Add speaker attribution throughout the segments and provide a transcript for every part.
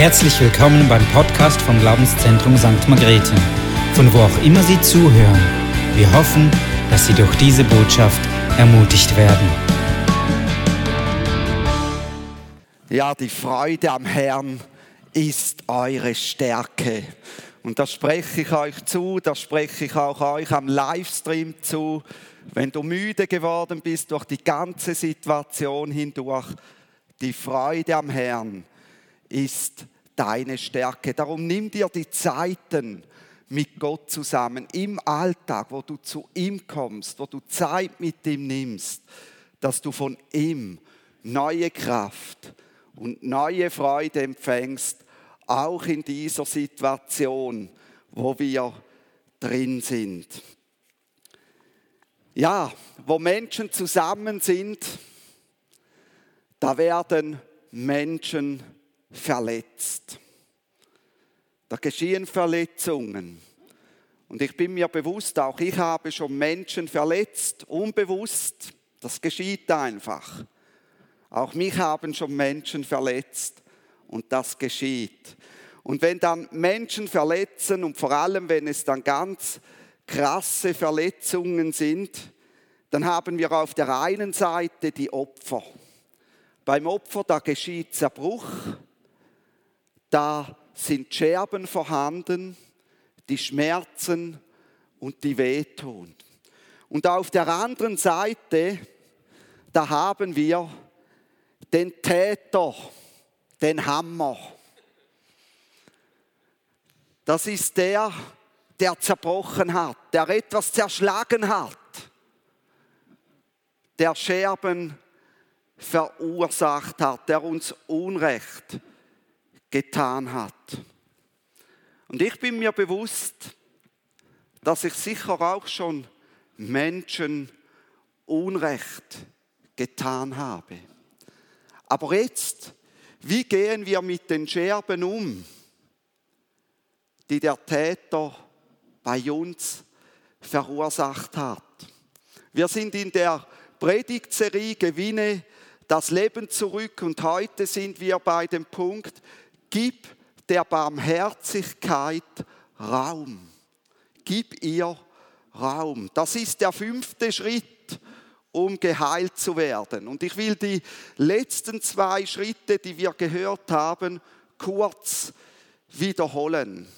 Speaker 1: Herzlich willkommen beim Podcast vom Glaubenszentrum St. Margrethe, von wo auch immer Sie zuhören. Wir hoffen, dass Sie durch diese Botschaft ermutigt werden.
Speaker 2: Ja, die Freude am Herrn ist eure Stärke. Und das spreche ich euch zu, das spreche ich auch euch am Livestream zu. Wenn du müde geworden bist durch die ganze Situation hindurch, die Freude am Herrn ist deine Stärke. Darum nimm dir die Zeiten mit Gott zusammen im Alltag, wo du zu ihm kommst, wo du Zeit mit ihm nimmst, dass du von ihm neue Kraft und neue Freude empfängst, auch in dieser Situation, wo wir drin sind. Ja, wo Menschen zusammen sind, da werden Menschen verletzt. Da geschehen Verletzungen. Und ich bin mir bewusst, auch ich habe schon Menschen verletzt, unbewusst. Das geschieht einfach. Auch mich haben schon Menschen verletzt und das geschieht. Und wenn dann Menschen verletzen und vor allem, wenn es dann ganz krasse Verletzungen sind, dann haben wir auf der einen Seite die Opfer. Beim Opfer, da geschieht Zerbruch, da sind Scherben vorhanden, die Schmerzen und die wehtun. Und auf der anderen Seite, da haben wir den Täter, den Hammer. Das ist der, der zerbrochen hat, der etwas zerschlagen hat, der Scherben verursacht hat, der uns Unrecht getan hat. Und ich bin mir bewusst, dass ich sicher auch schon Menschen Unrecht getan habe. Aber jetzt, wie gehen wir mit den Scherben um, die der Täter bei uns verursacht hat? Wir sind in der Predigtserie Gewinne das Leben zurück und heute sind wir bei dem Punkt, Gib der Barmherzigkeit Raum. Gib ihr Raum. Das ist der fünfte Schritt, um geheilt zu werden. Und ich will die letzten zwei Schritte, die wir gehört haben, kurz wiederholen.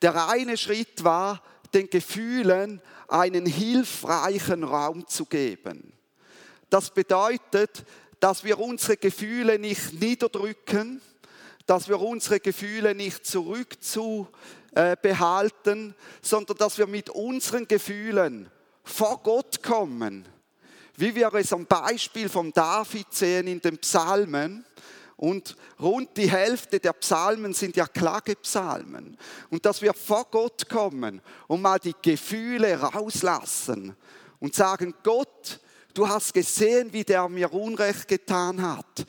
Speaker 2: Der eine Schritt war, den Gefühlen einen hilfreichen Raum zu geben. Das bedeutet, dass wir unsere Gefühle nicht niederdrücken, dass wir unsere Gefühle nicht zurückzubehalten, sondern dass wir mit unseren Gefühlen vor Gott kommen. Wie wir es am Beispiel von David sehen in den Psalmen. Und rund die Hälfte der Psalmen sind ja Klagepsalmen. Und dass wir vor Gott kommen und mal die Gefühle rauslassen und sagen, Gott, du hast gesehen, wie der mir Unrecht getan hat.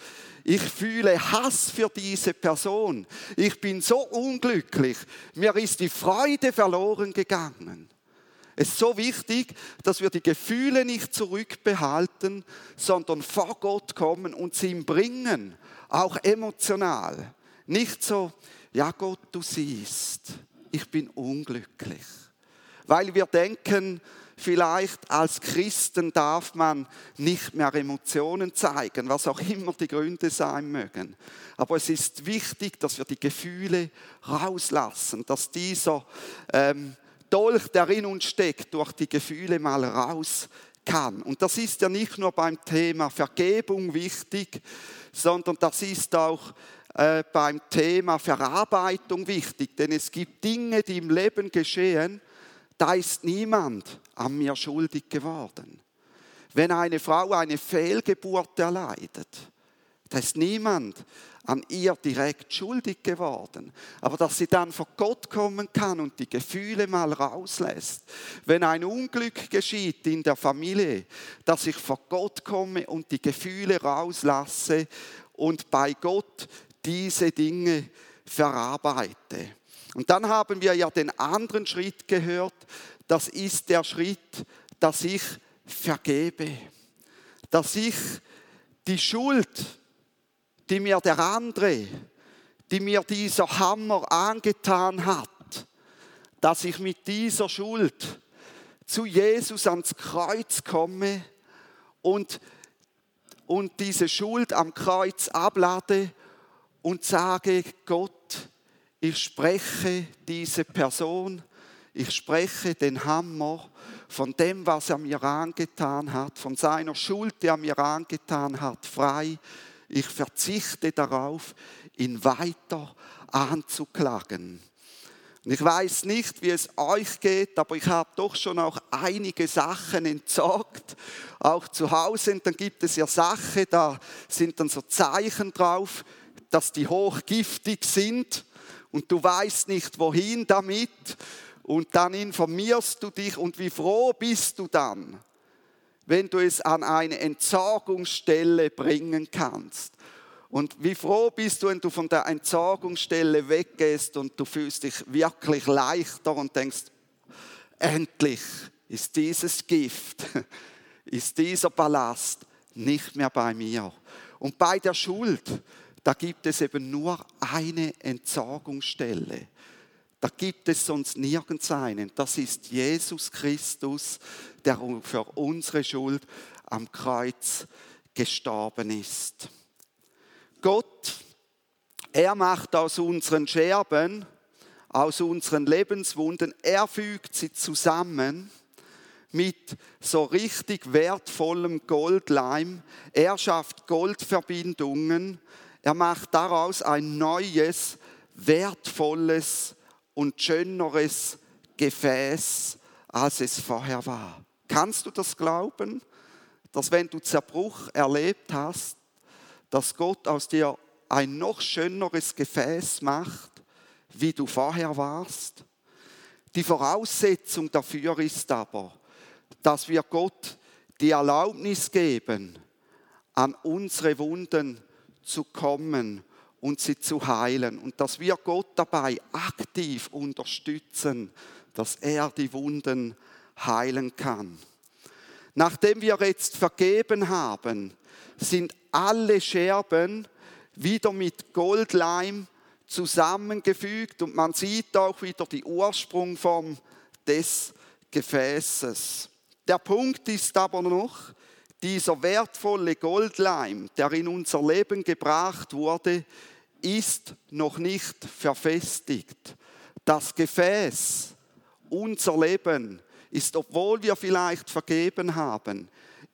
Speaker 2: Ich fühle Hass für diese Person. Ich bin so unglücklich. Mir ist die Freude verloren gegangen. Es ist so wichtig, dass wir die Gefühle nicht zurückbehalten, sondern vor Gott kommen und sie ihm bringen, auch emotional. Nicht so, ja Gott, du siehst, ich bin unglücklich. Weil wir denken, Vielleicht als Christen darf man nicht mehr Emotionen zeigen, was auch immer die Gründe sein mögen. Aber es ist wichtig, dass wir die Gefühle rauslassen, dass dieser ähm, Dolch, der in uns steckt, durch die Gefühle mal raus kann. Und das ist ja nicht nur beim Thema Vergebung wichtig, sondern das ist auch äh, beim Thema Verarbeitung wichtig. Denn es gibt Dinge, die im Leben geschehen, da ist niemand an mir schuldig geworden. Wenn eine Frau eine Fehlgeburt erleidet, da ist niemand an ihr direkt schuldig geworden. Aber dass sie dann vor Gott kommen kann und die Gefühle mal rauslässt. Wenn ein Unglück geschieht in der Familie, dass ich vor Gott komme und die Gefühle rauslasse und bei Gott diese Dinge verarbeite. Und dann haben wir ja den anderen Schritt gehört. Das ist der Schritt, dass ich vergebe. Dass ich die Schuld, die mir der andere, die mir dieser Hammer angetan hat, dass ich mit dieser Schuld zu Jesus ans Kreuz komme und, und diese Schuld am Kreuz ablade und sage, Gott, ich spreche diese Person, ich spreche den Hammer von dem, was er mir angetan hat, von seiner Schuld, die er mir angetan hat, frei. Ich verzichte darauf, ihn weiter anzuklagen. Und ich weiß nicht, wie es euch geht, aber ich habe doch schon auch einige Sachen entsorgt, auch zu Hause. Und dann gibt es ja Sachen, da sind dann so Zeichen drauf, dass die hochgiftig sind und du weißt nicht, wohin damit. Und dann informierst du dich und wie froh bist du dann, wenn du es an eine Entsorgungsstelle bringen kannst. Und wie froh bist du, wenn du von der Entsorgungsstelle weggehst und du fühlst dich wirklich leichter und denkst, endlich ist dieses Gift, ist dieser Ballast nicht mehr bei mir. Und bei der Schuld, da gibt es eben nur eine Entsorgungsstelle. Da gibt es sonst nirgends einen. Das ist Jesus Christus, der für unsere Schuld am Kreuz gestorben ist. Gott, er macht aus unseren Scherben, aus unseren Lebenswunden, er fügt sie zusammen mit so richtig wertvollem Goldleim. Er schafft Goldverbindungen. Er macht daraus ein neues, wertvolles und schöneres Gefäß, als es vorher war. Kannst du das glauben, dass wenn du Zerbruch erlebt hast, dass Gott aus dir ein noch schöneres Gefäß macht, wie du vorher warst? Die Voraussetzung dafür ist aber, dass wir Gott die Erlaubnis geben, an unsere Wunden zu kommen und sie zu heilen. Und dass wir Gott dabei aktiv unterstützen, dass er die Wunden heilen kann. Nachdem wir jetzt vergeben haben, sind alle Scherben wieder mit Goldleim zusammengefügt und man sieht auch wieder die Ursprungform des Gefäßes. Der Punkt ist aber noch, dieser wertvolle Goldleim, der in unser Leben gebracht wurde, ist noch nicht verfestigt. Das Gefäß, unser Leben, ist, obwohl wir vielleicht vergeben haben,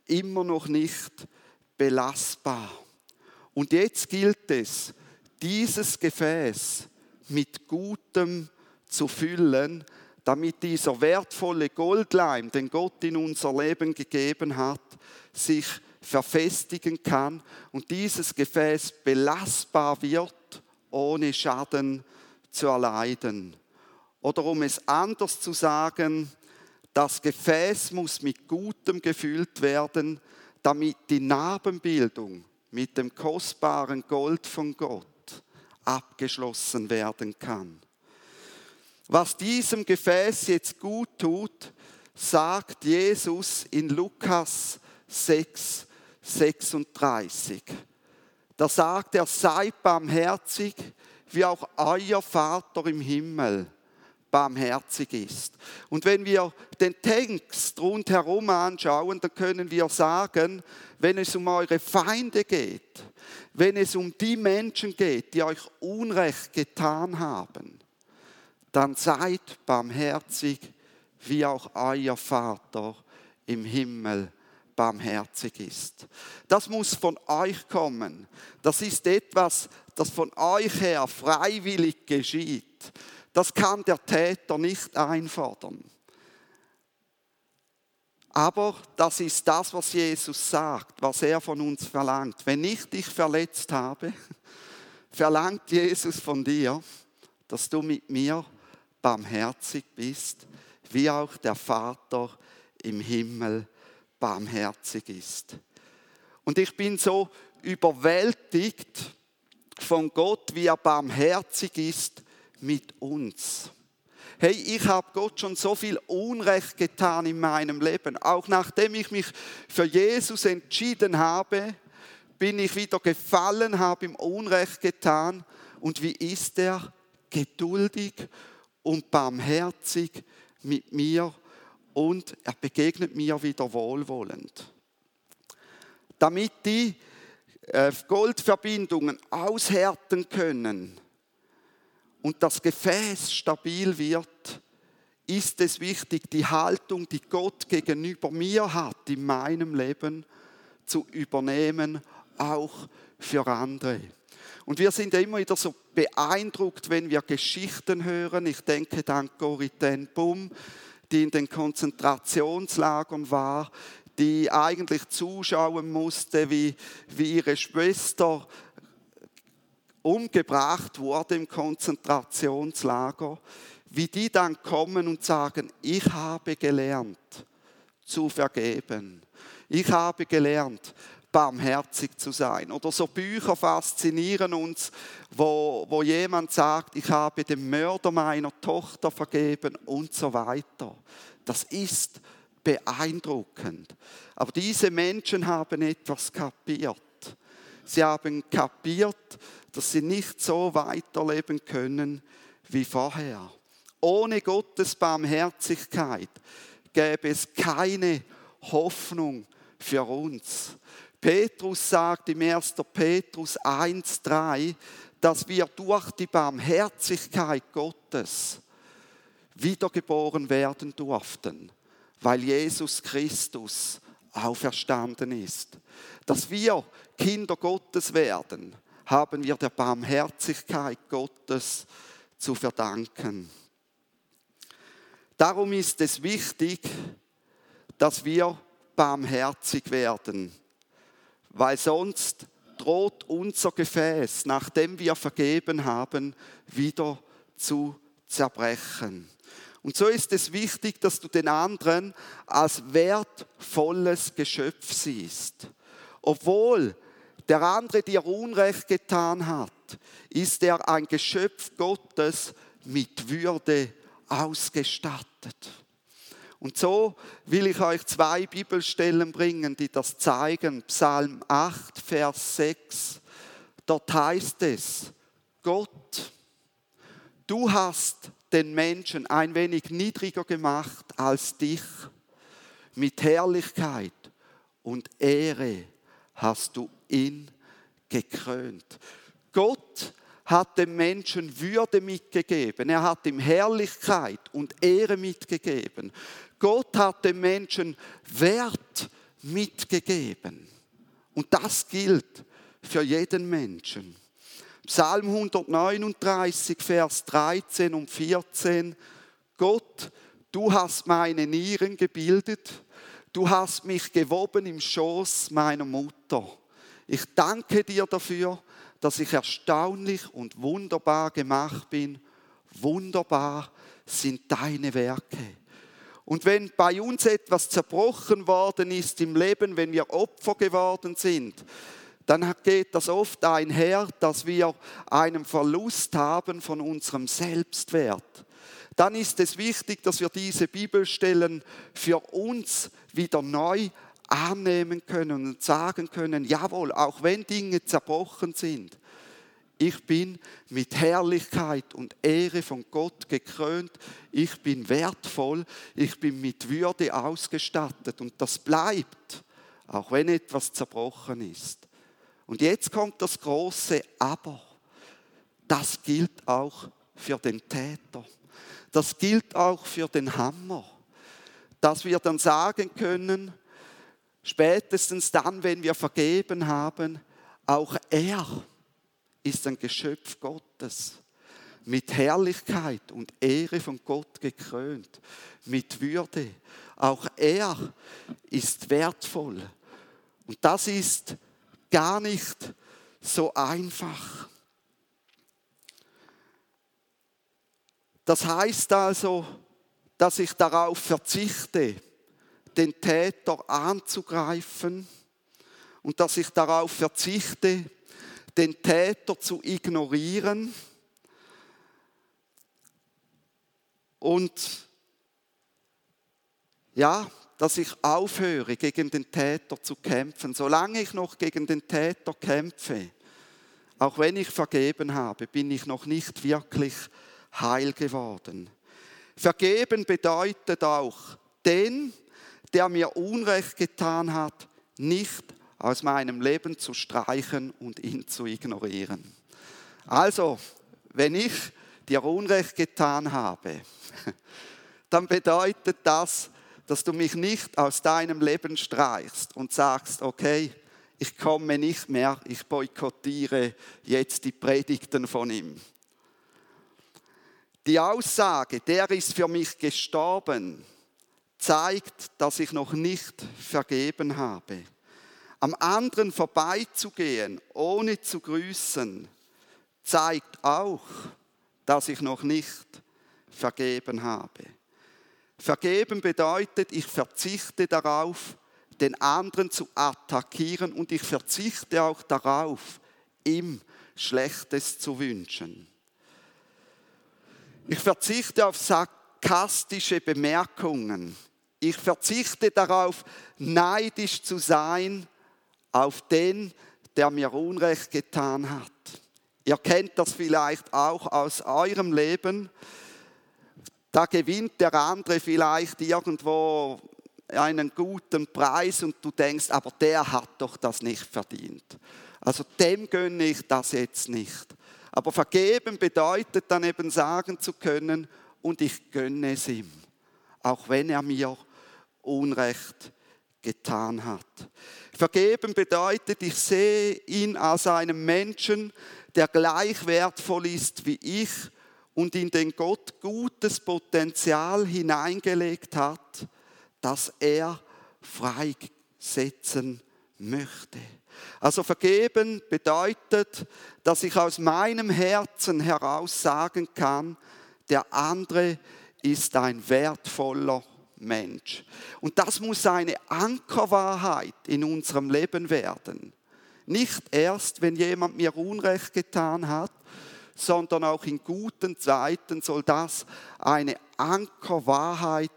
Speaker 2: immer noch nicht belastbar. Und jetzt gilt es, dieses Gefäß mit Gutem zu füllen, damit dieser wertvolle Goldleim, den Gott in unser Leben gegeben hat, sich verfestigen kann und dieses Gefäß belastbar wird, ohne Schaden zu erleiden. Oder um es anders zu sagen, das Gefäß muss mit Gutem gefüllt werden, damit die Narbenbildung mit dem kostbaren Gold von Gott abgeschlossen werden kann. Was diesem Gefäß jetzt gut tut, sagt Jesus in Lukas 6, 36. Da sagt er, seid barmherzig, wie auch euer Vater im Himmel barmherzig ist. Und wenn wir den Text rundherum anschauen, dann können wir sagen, wenn es um eure Feinde geht, wenn es um die Menschen geht, die euch Unrecht getan haben, dann seid barmherzig, wie auch euer Vater im Himmel barmherzig ist. Das muss von euch kommen. Das ist etwas, das von euch her freiwillig geschieht. Das kann der Täter nicht einfordern. Aber das ist das, was Jesus sagt, was er von uns verlangt. Wenn ich dich verletzt habe, verlangt Jesus von dir, dass du mit mir barmherzig bist, wie auch der Vater im Himmel barmherzig ist. Und ich bin so überwältigt von Gott, wie er barmherzig ist mit uns. Hey, ich habe Gott schon so viel Unrecht getan in meinem Leben. Auch nachdem ich mich für Jesus entschieden habe, bin ich wieder gefallen, habe ihm Unrecht getan. Und wie ist er geduldig und barmherzig mit mir und er begegnet mir wieder wohlwollend. Damit die äh, Goldverbindungen aushärten können und das Gefäß stabil wird, ist es wichtig, die Haltung, die Gott gegenüber mir hat in meinem Leben, zu übernehmen, auch für andere. Und wir sind ja immer wieder so beeindruckt, wenn wir Geschichten hören. Ich denke an Corrie ten Bum, die in den Konzentrationslagern war, die eigentlich zuschauen musste, wie, wie ihre Schwester umgebracht wurde im Konzentrationslager, wie die dann kommen und sagen, ich habe gelernt zu vergeben. Ich habe gelernt, barmherzig zu sein. Oder so Bücher faszinieren uns, wo, wo jemand sagt, ich habe dem Mörder meiner Tochter vergeben und so weiter. Das ist beeindruckend. Aber diese Menschen haben etwas kapiert. Sie haben kapiert, dass sie nicht so weiterleben können wie vorher. Ohne Gottes Barmherzigkeit gäbe es keine Hoffnung für uns. Petrus sagt im 1. Petrus 1,3, dass wir durch die Barmherzigkeit Gottes wiedergeboren werden durften, weil Jesus Christus auferstanden ist. Dass wir Kinder Gottes werden, haben wir der Barmherzigkeit Gottes zu verdanken. Darum ist es wichtig, dass wir barmherzig werden weil sonst droht unser Gefäß, nachdem wir vergeben haben, wieder zu zerbrechen. Und so ist es wichtig, dass du den anderen als wertvolles Geschöpf siehst. Obwohl der andere dir Unrecht getan hat, ist er ein Geschöpf Gottes mit Würde ausgestattet. Und so will ich euch zwei Bibelstellen bringen, die das zeigen. Psalm 8, Vers 6. Dort heißt es, Gott, du hast den Menschen ein wenig niedriger gemacht als dich. Mit Herrlichkeit und Ehre hast du ihn gekrönt. Gott hat dem Menschen Würde mitgegeben. Er hat ihm Herrlichkeit und Ehre mitgegeben. Gott hat dem Menschen Wert mitgegeben. Und das gilt für jeden Menschen. Psalm 139, Vers 13 und 14. Gott, du hast meine Nieren gebildet, du hast mich gewoben im Schoß meiner Mutter. Ich danke dir dafür, dass ich erstaunlich und wunderbar gemacht bin. Wunderbar sind deine Werke. Und wenn bei uns etwas zerbrochen worden ist im Leben, wenn wir Opfer geworden sind, dann geht das oft einher, dass wir einen Verlust haben von unserem Selbstwert. Dann ist es wichtig, dass wir diese Bibelstellen für uns wieder neu annehmen können und sagen können, jawohl, auch wenn Dinge zerbrochen sind, ich bin mit Herrlichkeit und Ehre von Gott gekrönt. Ich bin wertvoll. Ich bin mit Würde ausgestattet. Und das bleibt, auch wenn etwas zerbrochen ist. Und jetzt kommt das große Aber. Das gilt auch für den Täter. Das gilt auch für den Hammer. Dass wir dann sagen können, spätestens dann, wenn wir vergeben haben, auch er ist ein Geschöpf Gottes, mit Herrlichkeit und Ehre von Gott gekrönt, mit Würde. Auch er ist wertvoll. Und das ist gar nicht so einfach. Das heißt also, dass ich darauf verzichte, den Täter anzugreifen und dass ich darauf verzichte, den Täter zu ignorieren und ja, dass ich aufhöre, gegen den Täter zu kämpfen. Solange ich noch gegen den Täter kämpfe, auch wenn ich vergeben habe, bin ich noch nicht wirklich heil geworden. Vergeben bedeutet auch, den, der mir Unrecht getan hat, nicht aus meinem Leben zu streichen und ihn zu ignorieren. Also, wenn ich dir Unrecht getan habe, dann bedeutet das, dass du mich nicht aus deinem Leben streichst und sagst, okay, ich komme nicht mehr, ich boykottiere jetzt die Predigten von ihm. Die Aussage, der ist für mich gestorben, zeigt, dass ich noch nicht vergeben habe. Am anderen vorbeizugehen, ohne zu grüßen, zeigt auch, dass ich noch nicht vergeben habe. Vergeben bedeutet, ich verzichte darauf, den anderen zu attackieren und ich verzichte auch darauf, ihm Schlechtes zu wünschen. Ich verzichte auf sarkastische Bemerkungen. Ich verzichte darauf, neidisch zu sein auf den, der mir Unrecht getan hat. Ihr kennt das vielleicht auch aus eurem Leben. Da gewinnt der andere vielleicht irgendwo einen guten Preis und du denkst, aber der hat doch das nicht verdient. Also dem gönne ich das jetzt nicht. Aber vergeben bedeutet dann eben sagen zu können, und ich gönne es ihm, auch wenn er mir Unrecht getan hat. Vergeben bedeutet, ich sehe ihn als einen Menschen, der gleich wertvoll ist wie ich und in den Gott gutes Potenzial hineingelegt hat, das er freisetzen möchte. Also vergeben bedeutet, dass ich aus meinem Herzen heraus sagen kann, der andere ist ein wertvoller Mensch. Und das muss eine Ankerwahrheit in unserem Leben werden. Nicht erst, wenn jemand mir Unrecht getan hat, sondern auch in guten Zeiten soll das eine Ankerwahrheit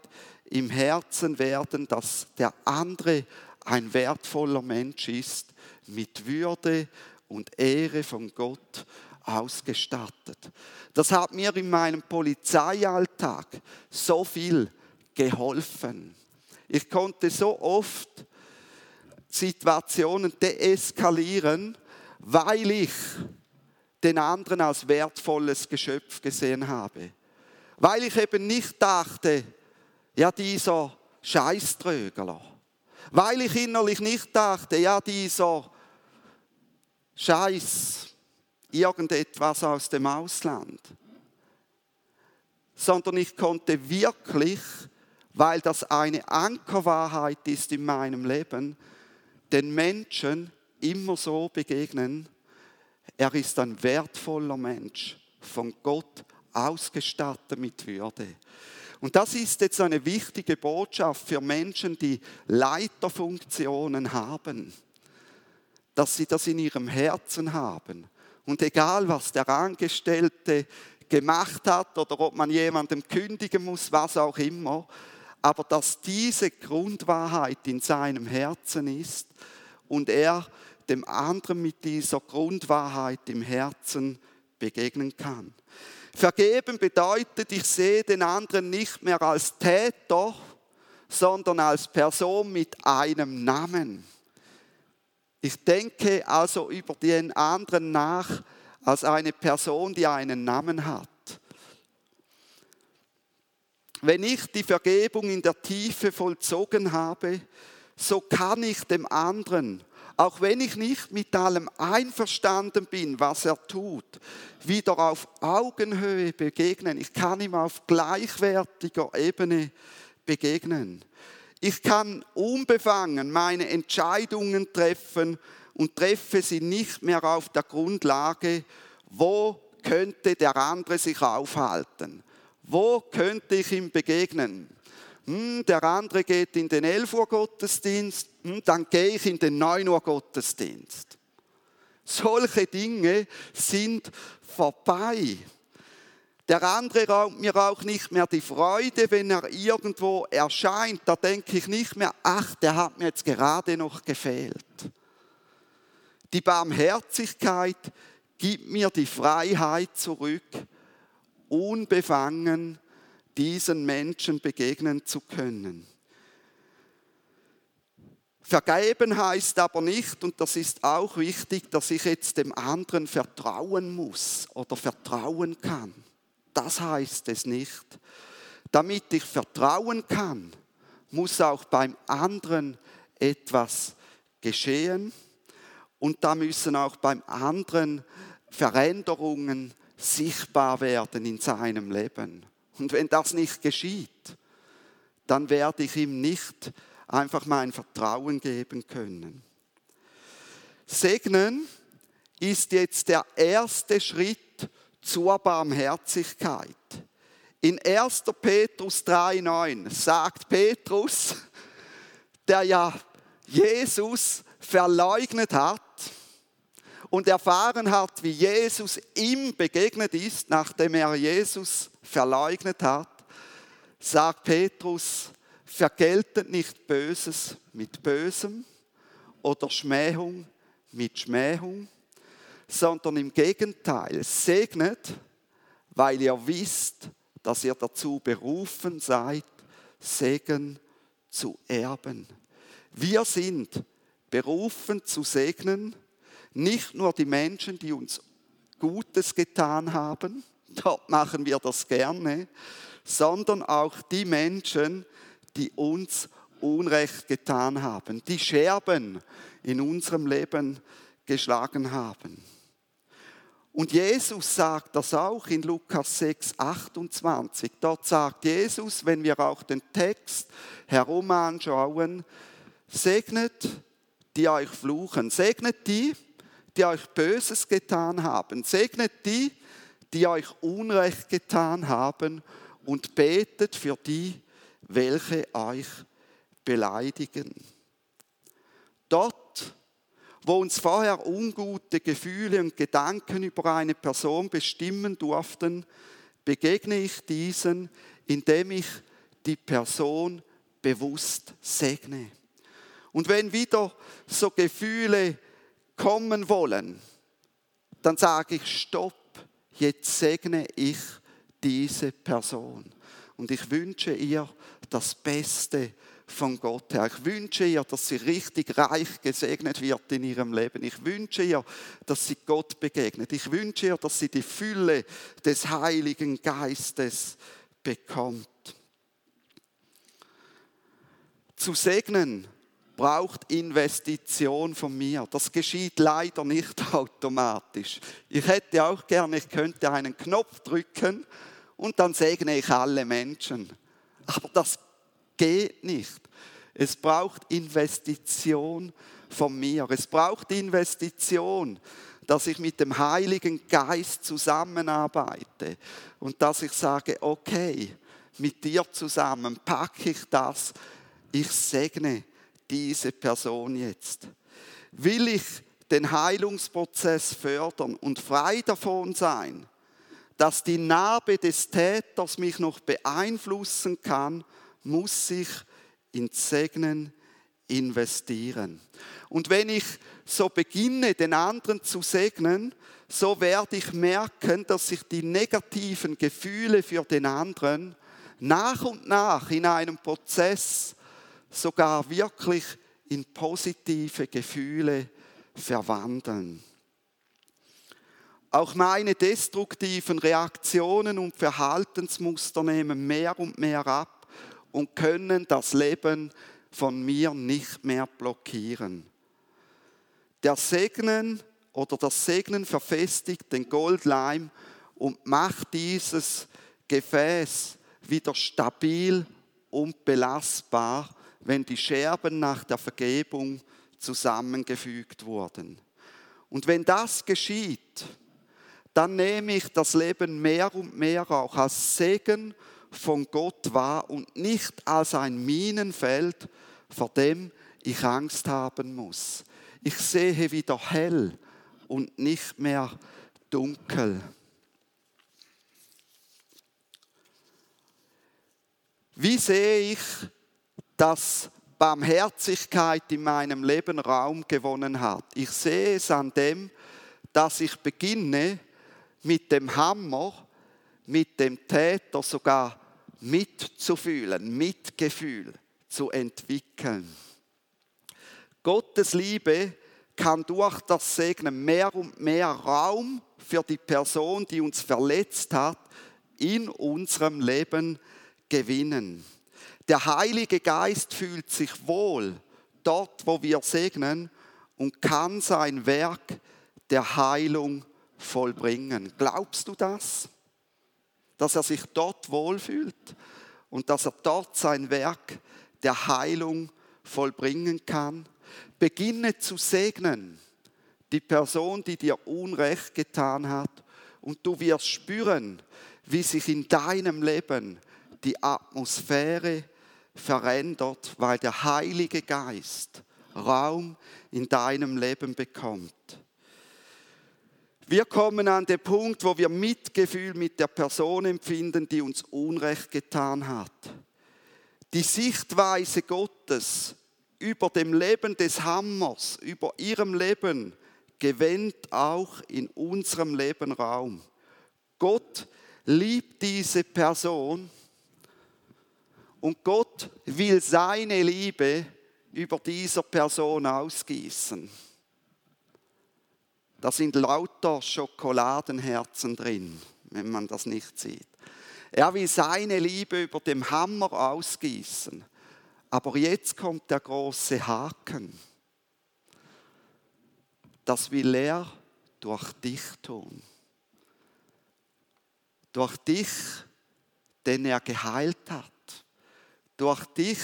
Speaker 2: im Herzen werden, dass der andere ein wertvoller Mensch ist, mit Würde und Ehre von Gott ausgestattet. Das hat mir in meinem Polizeialltag so viel geholfen. Ich konnte so oft Situationen deeskalieren, weil ich den anderen als wertvolles Geschöpf gesehen habe. Weil ich eben nicht dachte, ja, dieser Scheißtrögler. Weil ich innerlich nicht dachte, ja, dieser Scheiß, irgendetwas aus dem Ausland. Sondern ich konnte wirklich, weil das eine Ankerwahrheit ist in meinem Leben, den Menschen immer so begegnen, er ist ein wertvoller Mensch, von Gott ausgestattet mit Würde. Und das ist jetzt eine wichtige Botschaft für Menschen, die Leiterfunktionen haben, dass sie das in ihrem Herzen haben. Und egal, was der Angestellte gemacht hat oder ob man jemandem kündigen muss, was auch immer, aber dass diese Grundwahrheit in seinem Herzen ist und er dem anderen mit dieser Grundwahrheit im Herzen begegnen kann. Vergeben bedeutet, ich sehe den anderen nicht mehr als Täter, sondern als Person mit einem Namen. Ich denke also über den anderen nach als eine Person, die einen Namen hat. Wenn ich die Vergebung in der Tiefe vollzogen habe, so kann ich dem anderen auch wenn ich nicht mit allem einverstanden bin, was er tut, wieder auf Augenhöhe begegnen. Ich kann ihm auf gleichwertiger Ebene begegnen. Ich kann unbefangen meine Entscheidungen treffen und treffe sie nicht mehr auf der Grundlage, wo könnte der andere sich aufhalten? Wo könnte ich ihm begegnen? Hm, der andere geht in den 11 Uhr Gottesdienst, hm, dann gehe ich in den 9 Uhr Gottesdienst. Solche Dinge sind vorbei. Der andere raubt mir auch nicht mehr die Freude, wenn er irgendwo erscheint. Da denke ich nicht mehr, ach, der hat mir jetzt gerade noch gefehlt. Die Barmherzigkeit gib mir die Freiheit zurück, unbefangen diesen Menschen begegnen zu können. Vergeben heißt aber nicht, und das ist auch wichtig, dass ich jetzt dem anderen vertrauen muss oder vertrauen kann. Das heißt es nicht. Damit ich vertrauen kann, muss auch beim anderen etwas geschehen und da müssen auch beim anderen Veränderungen sichtbar werden in seinem Leben. Und wenn das nicht geschieht, dann werde ich ihm nicht einfach mein Vertrauen geben können. Segnen ist jetzt der erste Schritt zur Barmherzigkeit. In 1. Petrus 3,9 sagt Petrus, der ja Jesus verleugnet hat und erfahren hat, wie Jesus ihm begegnet ist, nachdem er Jesus verleugnet hat, sagt Petrus, vergeltet nicht Böses mit Bösem oder Schmähung mit Schmähung, sondern im Gegenteil segnet, weil ihr wisst, dass ihr dazu berufen seid, Segen zu erben. Wir sind berufen zu segnen, nicht nur die Menschen, die uns Gutes getan haben, dort machen wir das gerne, sondern auch die Menschen, die uns Unrecht getan haben, die Scherben in unserem Leben geschlagen haben. Und Jesus sagt das auch in Lukas 6, 28. Dort sagt Jesus, wenn wir auch den Text herum anschauen, segnet die euch fluchen, segnet die, die euch Böses getan haben, segnet die, die euch Unrecht getan haben und betet für die, welche euch beleidigen. Dort wo uns vorher ungute Gefühle und Gedanken über eine Person bestimmen durften, begegne ich diesen, indem ich die Person bewusst segne. Und wenn wieder so Gefühle kommen wollen, dann sage ich, stopp, jetzt segne ich diese Person. Und ich wünsche ihr das Beste von Gott her. Ich wünsche ihr, dass sie richtig reich gesegnet wird in ihrem Leben. Ich wünsche ihr, dass sie Gott begegnet. Ich wünsche ihr, dass sie die Fülle des Heiligen Geistes bekommt. Zu segnen braucht Investition von mir. Das geschieht leider nicht automatisch. Ich hätte auch gerne, ich könnte einen Knopf drücken und dann segne ich alle Menschen. Aber das geht nicht. Es braucht Investition von mir. Es braucht Investition, dass ich mit dem Heiligen Geist zusammenarbeite und dass ich sage, okay, mit dir zusammen packe ich das, ich segne diese Person jetzt. Will ich den Heilungsprozess fördern und frei davon sein, dass die Narbe des Täters mich noch beeinflussen kann, muss ich ins Segnen investieren. Und wenn ich so beginne, den anderen zu segnen, so werde ich merken, dass sich die negativen Gefühle für den anderen nach und nach in einem Prozess sogar wirklich in positive Gefühle verwandeln. Auch meine destruktiven Reaktionen und Verhaltensmuster nehmen mehr und mehr ab und können das Leben von mir nicht mehr blockieren. Der Segnen oder das Segnen verfestigt den Goldleim und macht dieses Gefäß wieder stabil und belastbar, wenn die Scherben nach der Vergebung zusammengefügt wurden. Und wenn das geschieht, dann nehme ich das Leben mehr und mehr auch als Segen von Gott wahr und nicht als ein Minenfeld, vor dem ich Angst haben muss. Ich sehe wieder hell und nicht mehr dunkel. Wie sehe ich, dass Barmherzigkeit in meinem Leben Raum gewonnen hat? Ich sehe es an dem, dass ich beginne, mit dem Hammer, mit dem Täter sogar mitzufühlen, Mitgefühl zu entwickeln. Gottes Liebe kann durch das Segnen mehr und mehr Raum für die Person, die uns verletzt hat, in unserem Leben gewinnen. Der Heilige Geist fühlt sich wohl dort, wo wir segnen und kann sein Werk der Heilung vollbringen. Glaubst du das? Dass er sich dort wohlfühlt und dass er dort sein Werk der Heilung vollbringen kann? Beginne zu segnen die Person, die dir Unrecht getan hat und du wirst spüren, wie sich in deinem Leben die Atmosphäre verändert, weil der Heilige Geist Raum in deinem Leben bekommt. Wir kommen an den Punkt, wo wir Mitgefühl mit der Person empfinden, die uns Unrecht getan hat. Die Sichtweise Gottes über dem Leben des Hammers, über ihrem Leben, gewinnt auch in unserem Leben Raum. Gott liebt diese Person und Gott will seine Liebe über dieser Person ausgießen. Da sind lauter Schokoladenherzen drin, wenn man das nicht sieht. Er will seine Liebe über dem Hammer ausgießen. Aber jetzt kommt der große Haken. Das will er durch dich tun. Durch dich, den er geheilt hat. Durch dich,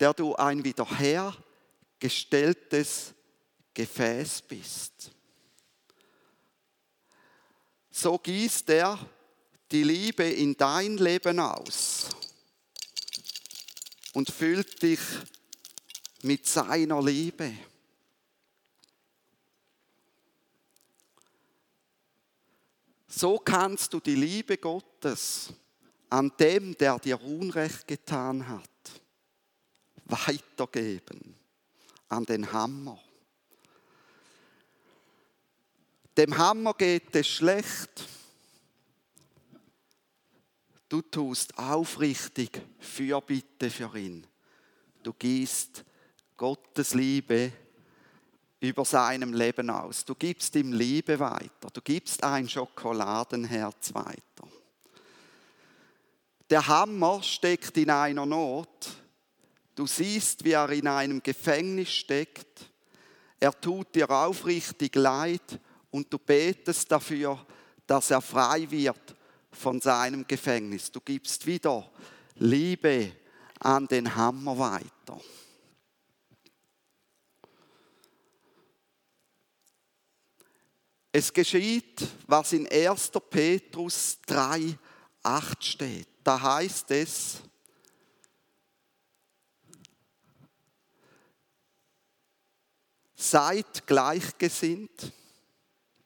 Speaker 2: der du ein wiederhergestelltes Gefäß bist. So gießt er die Liebe in dein Leben aus und füllt dich mit seiner Liebe. So kannst du die Liebe Gottes an dem, der dir Unrecht getan hat, weitergeben, an den Hammer. Dem Hammer geht es schlecht. Du tust aufrichtig Fürbitte für ihn. Du gießt Gottes Liebe über seinem Leben aus. Du gibst ihm Liebe weiter. Du gibst ein Schokoladenherz weiter. Der Hammer steckt in einer Not. Du siehst, wie er in einem Gefängnis steckt. Er tut dir aufrichtig leid und du betest dafür, dass er frei wird von seinem Gefängnis. Du gibst wieder Liebe an den Hammer weiter. Es geschieht, was in 1. Petrus 3, 8 steht. Da heißt es, seid gleichgesinnt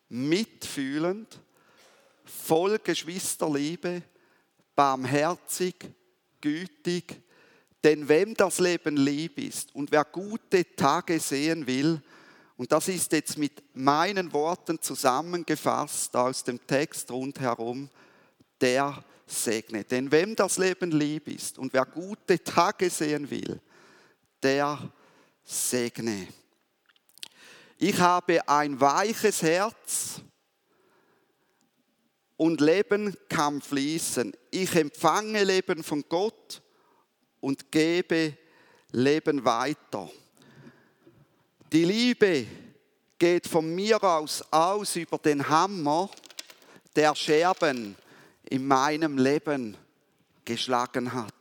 Speaker 2: mitfühlend, voll Geschwisterliebe, barmherzig, gütig. Denn wem das Leben lieb ist und wer gute Tage sehen will, und das ist jetzt mit meinen Worten zusammengefasst aus dem Text rundherum, der segne. Denn wem das Leben lieb ist und wer gute Tage sehen will, der segne. Ich habe ein weiches Herz und Leben kann fließen. Ich empfange Leben von Gott und gebe Leben weiter. Die Liebe geht von mir aus aus über den Hammer, der Scherben in meinem Leben geschlagen hat.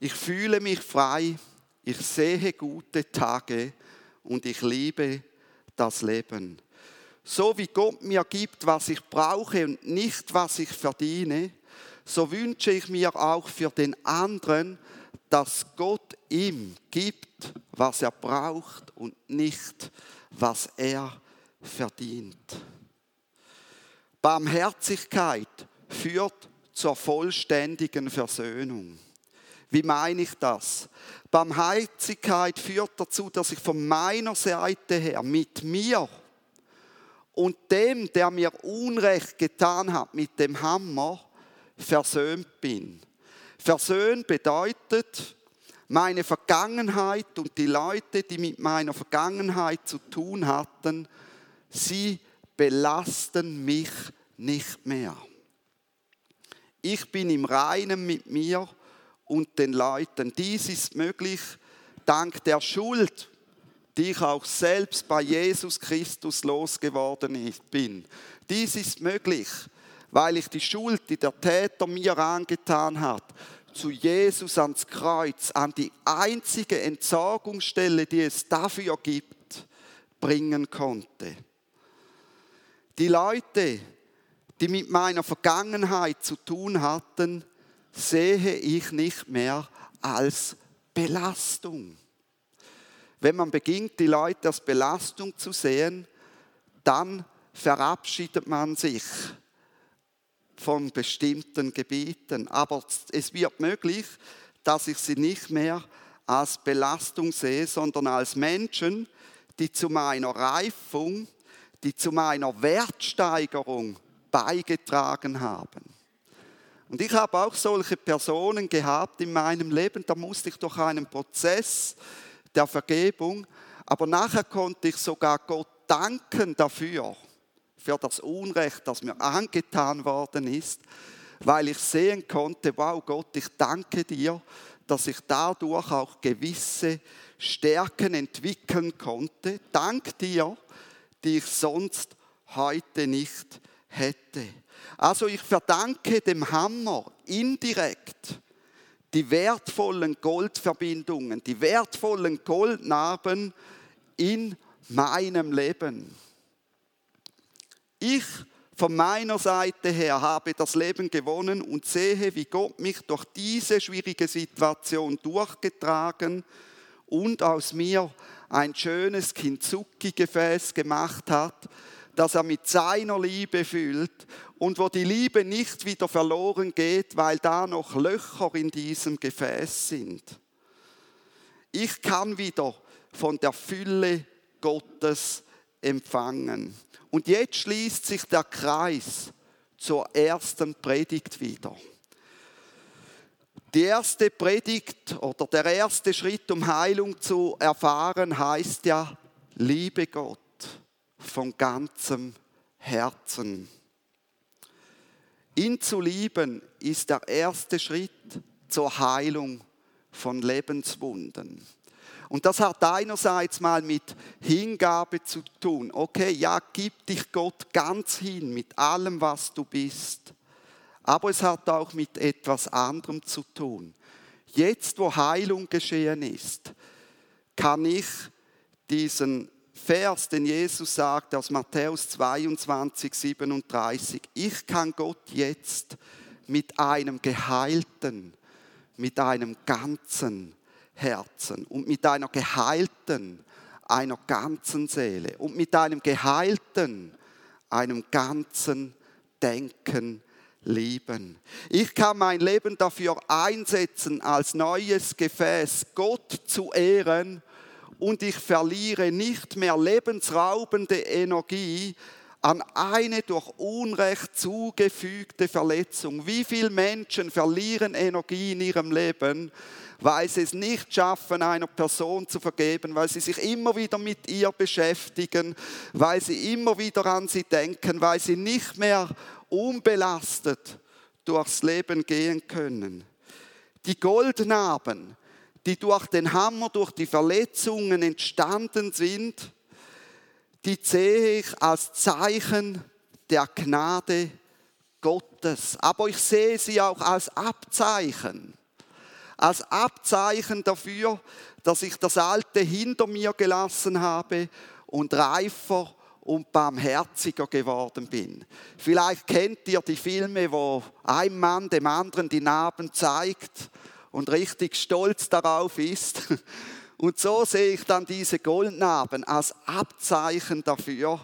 Speaker 2: Ich fühle mich frei, ich sehe gute Tage und ich liebe das Leben. So wie Gott mir gibt, was ich brauche und nicht, was ich verdiene, so wünsche ich mir auch für den anderen, dass Gott ihm gibt, was er braucht und nicht, was er verdient. Barmherzigkeit führt zur vollständigen Versöhnung. Wie meine ich das? Barmherzigkeit führt dazu, dass ich von meiner Seite her mit mir und dem, der mir Unrecht getan hat, mit dem Hammer, versöhnt bin. Versöhnt bedeutet, meine Vergangenheit und die Leute, die mit meiner Vergangenheit zu tun hatten, sie belasten mich nicht mehr. Ich bin im Reinen mit mir und den Leuten. Dies ist möglich dank der Schuld, die ich auch selbst bei Jesus Christus losgeworden bin. Dies ist möglich, weil ich die Schuld, die der Täter mir angetan hat, zu Jesus ans Kreuz, an die einzige Entsorgungsstelle, die es dafür gibt, bringen konnte. Die Leute, die mit meiner Vergangenheit zu tun hatten, sehe ich nicht mehr als Belastung. Wenn man beginnt, die Leute als Belastung zu sehen, dann verabschiedet man sich von bestimmten Gebieten. Aber es wird möglich, dass ich sie nicht mehr als Belastung sehe, sondern als Menschen, die zu meiner Reifung, die zu meiner Wertsteigerung beigetragen haben. Und ich habe auch solche Personen gehabt in meinem Leben, da musste ich durch einen Prozess der Vergebung, aber nachher konnte ich sogar Gott danken dafür, für das Unrecht, das mir angetan worden ist, weil ich sehen konnte, wow Gott, ich danke dir, dass ich dadurch auch gewisse Stärken entwickeln konnte. Dank dir, die ich sonst heute nicht hätte. Also ich verdanke dem Hammer indirekt die wertvollen Goldverbindungen, die wertvollen Goldnarben in meinem Leben. Ich von meiner Seite her habe das Leben gewonnen und sehe, wie Gott mich durch diese schwierige Situation durchgetragen und aus mir ein schönes Kinzuki-Gefäß gemacht hat, das er mit seiner Liebe füllt und wo die Liebe nicht wieder verloren geht, weil da noch Löcher in diesem Gefäß sind. Ich kann wieder von der Fülle Gottes empfangen. Und jetzt schließt sich der Kreis zur ersten Predigt wieder. Die erste Predigt oder der erste Schritt, um Heilung zu erfahren, heißt ja, liebe Gott von ganzem Herzen. Ihn zu lieben ist der erste Schritt zur Heilung von Lebenswunden. Und das hat einerseits mal mit Hingabe zu tun. Okay, ja, gib dich Gott ganz hin mit allem, was du bist. Aber es hat auch mit etwas anderem zu tun. Jetzt, wo Heilung geschehen ist, kann ich diesen Vers, den Jesus sagt aus Matthäus 22, 37, ich kann Gott jetzt mit einem geheilten, mit einem ganzen Herzen und mit einer geheilten, einer ganzen Seele und mit einem geheilten, einem ganzen Denken lieben. Ich kann mein Leben dafür einsetzen, als neues Gefäß Gott zu ehren und ich verliere nicht mehr lebensraubende Energie an eine durch Unrecht zugefügte Verletzung. Wie viele Menschen verlieren Energie in ihrem Leben, weil sie es nicht schaffen, einer Person zu vergeben, weil sie sich immer wieder mit ihr beschäftigen, weil sie immer wieder an sie denken, weil sie nicht mehr unbelastet durchs Leben gehen können. Die Goldnarben, die durch den Hammer, durch die Verletzungen entstanden sind, die sehe ich als Zeichen der Gnade Gottes. Aber ich sehe sie auch als Abzeichen. Als Abzeichen dafür, dass ich das Alte hinter mir gelassen habe und reifer und barmherziger geworden bin. Vielleicht kennt ihr die Filme, wo ein Mann dem anderen die Narben zeigt und richtig stolz darauf ist. Und so sehe ich dann diese Goldnarben als Abzeichen dafür,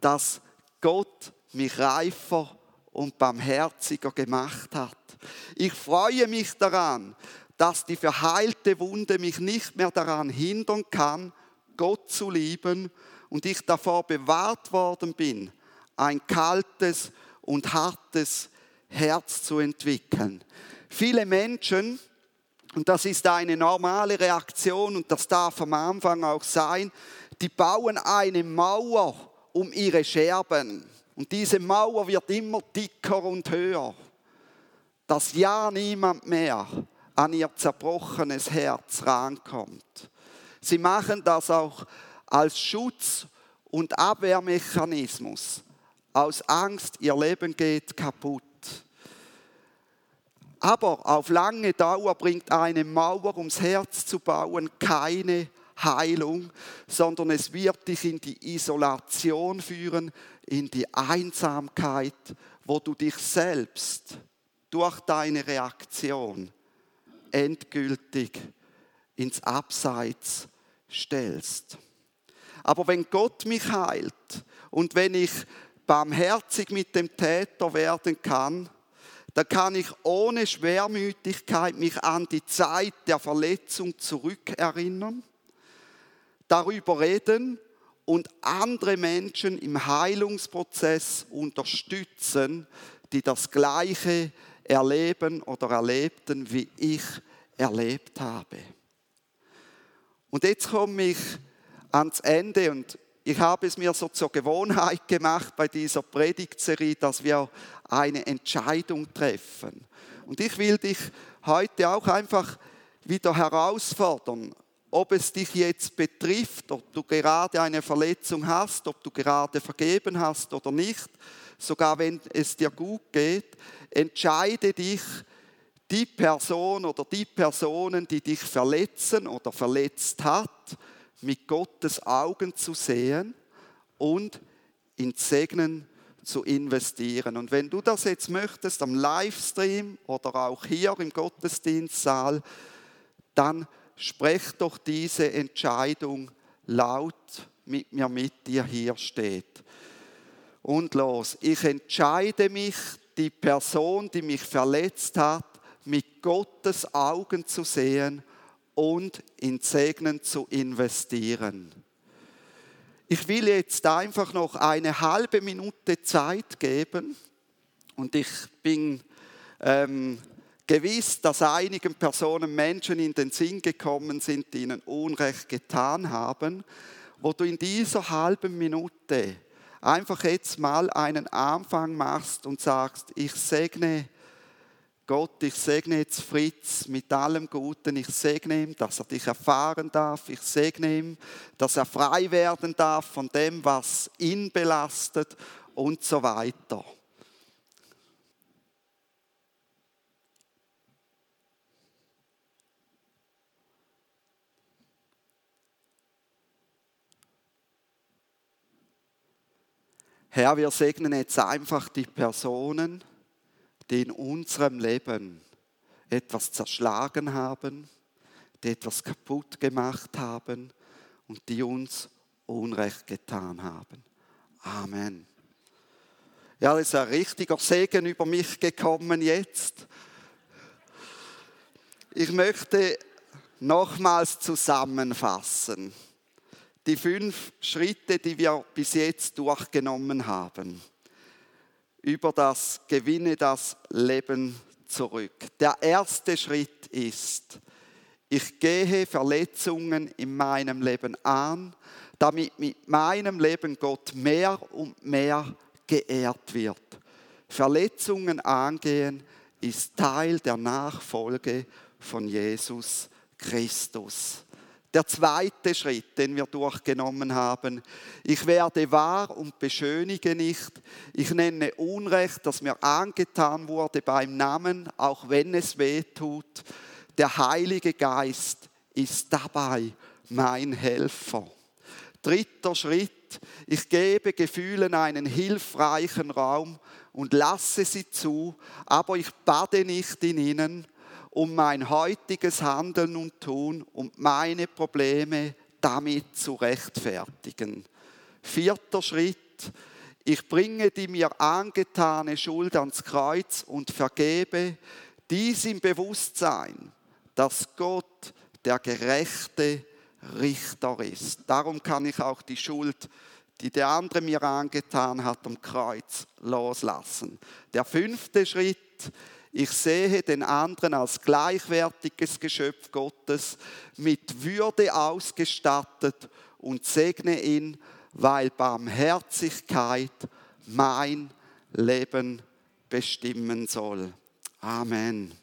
Speaker 2: dass Gott mich reifer und barmherziger gemacht hat. Ich freue mich daran, dass die verheilte Wunde mich nicht mehr daran hindern kann, Gott zu lieben und ich davor bewahrt worden bin, ein kaltes und hartes Herz zu entwickeln. Viele Menschen, und das ist eine normale Reaktion und das darf am Anfang auch sein, die bauen eine Mauer um ihre Scherben. Und diese Mauer wird immer dicker und höher, dass ja niemand mehr an ihr zerbrochenes Herz rankommt. Sie machen das auch als Schutz und Abwehrmechanismus. Aus Angst, ihr Leben geht kaputt. Aber auf lange Dauer bringt eine Mauer ums Herz zu bauen keine Heilung, sondern es wird dich in die Isolation führen, in die Einsamkeit, wo du dich selbst durch deine Reaktion endgültig ins Abseits stellst. Aber wenn Gott mich heilt und wenn ich barmherzig mit dem Täter werden kann, dann kann ich ohne Schwermütigkeit mich an die Zeit der Verletzung zurückerinnern, darüber reden und andere Menschen im Heilungsprozess unterstützen, die das Gleiche erleben oder erlebten, wie ich erlebt habe. Und jetzt komme ich ans Ende und ich habe es mir so zur Gewohnheit gemacht bei dieser Predigtserie, dass wir eine Entscheidung treffen. Und ich will dich heute auch einfach wieder herausfordern, ob es dich jetzt betrifft, ob du gerade eine Verletzung hast, ob du gerade vergeben hast oder nicht, sogar wenn es dir gut geht, entscheide dich, die Person oder die Personen, die dich verletzen oder verletzt hat, mit Gottes Augen zu sehen und in Segnen zu investieren. Und wenn du das jetzt möchtest am Livestream oder auch hier im Gottesdienstsaal, dann sprech doch diese Entscheidung laut mit mir mit, die hier steht. Und los, ich entscheide mich, die Person, die mich verletzt hat, mit Gottes Augen zu sehen und in Segnen zu investieren. Ich will jetzt einfach noch eine halbe Minute Zeit geben und ich bin ähm, gewiss, dass einigen Personen Menschen in den Sinn gekommen sind, die ihnen Unrecht getan haben, wo du in dieser halben Minute einfach jetzt mal einen Anfang machst und sagst, ich segne Gott, ich segne jetzt Fritz mit allem Guten. Ich segne ihm, dass er dich erfahren darf. Ich segne ihm, dass er frei werden darf von dem, was ihn belastet und so weiter. Herr, wir segnen jetzt einfach die Personen, die in unserem Leben etwas zerschlagen haben, die etwas kaputt gemacht haben und die uns Unrecht getan haben. Amen. Ja, es ist ein richtiger Segen über mich gekommen jetzt. Ich möchte nochmals zusammenfassen die fünf Schritte, die wir bis jetzt durchgenommen haben, über das Gewinne das Leben zurück. Der erste Schritt ist, ich gehe Verletzungen in meinem Leben an, damit mit meinem Leben Gott mehr und mehr geehrt wird. Verletzungen angehen ist Teil der Nachfolge von Jesus Christus. Der zweite Schritt, den wir durchgenommen haben, ich werde wahr und beschönige nicht. Ich nenne Unrecht, das mir angetan wurde beim Namen, auch wenn es weh tut. Der Heilige Geist ist dabei mein Helfer. Dritter Schritt, ich gebe Gefühlen einen hilfreichen Raum und lasse sie zu, aber ich bade nicht in ihnen, um mein heutiges Handeln und Tun und meine Probleme damit zu rechtfertigen. Vierter Schritt, ich bringe die mir angetane Schuld ans Kreuz und vergebe dies im Bewusstsein, dass Gott der gerechte Richter ist. Darum kann ich auch die Schuld, die der andere mir angetan hat, am Kreuz loslassen. Der fünfte Schritt, ich sehe den anderen als gleichwertiges Geschöpf Gottes, mit Würde ausgestattet und segne ihn, weil Barmherzigkeit mein Leben bestimmen soll. Amen.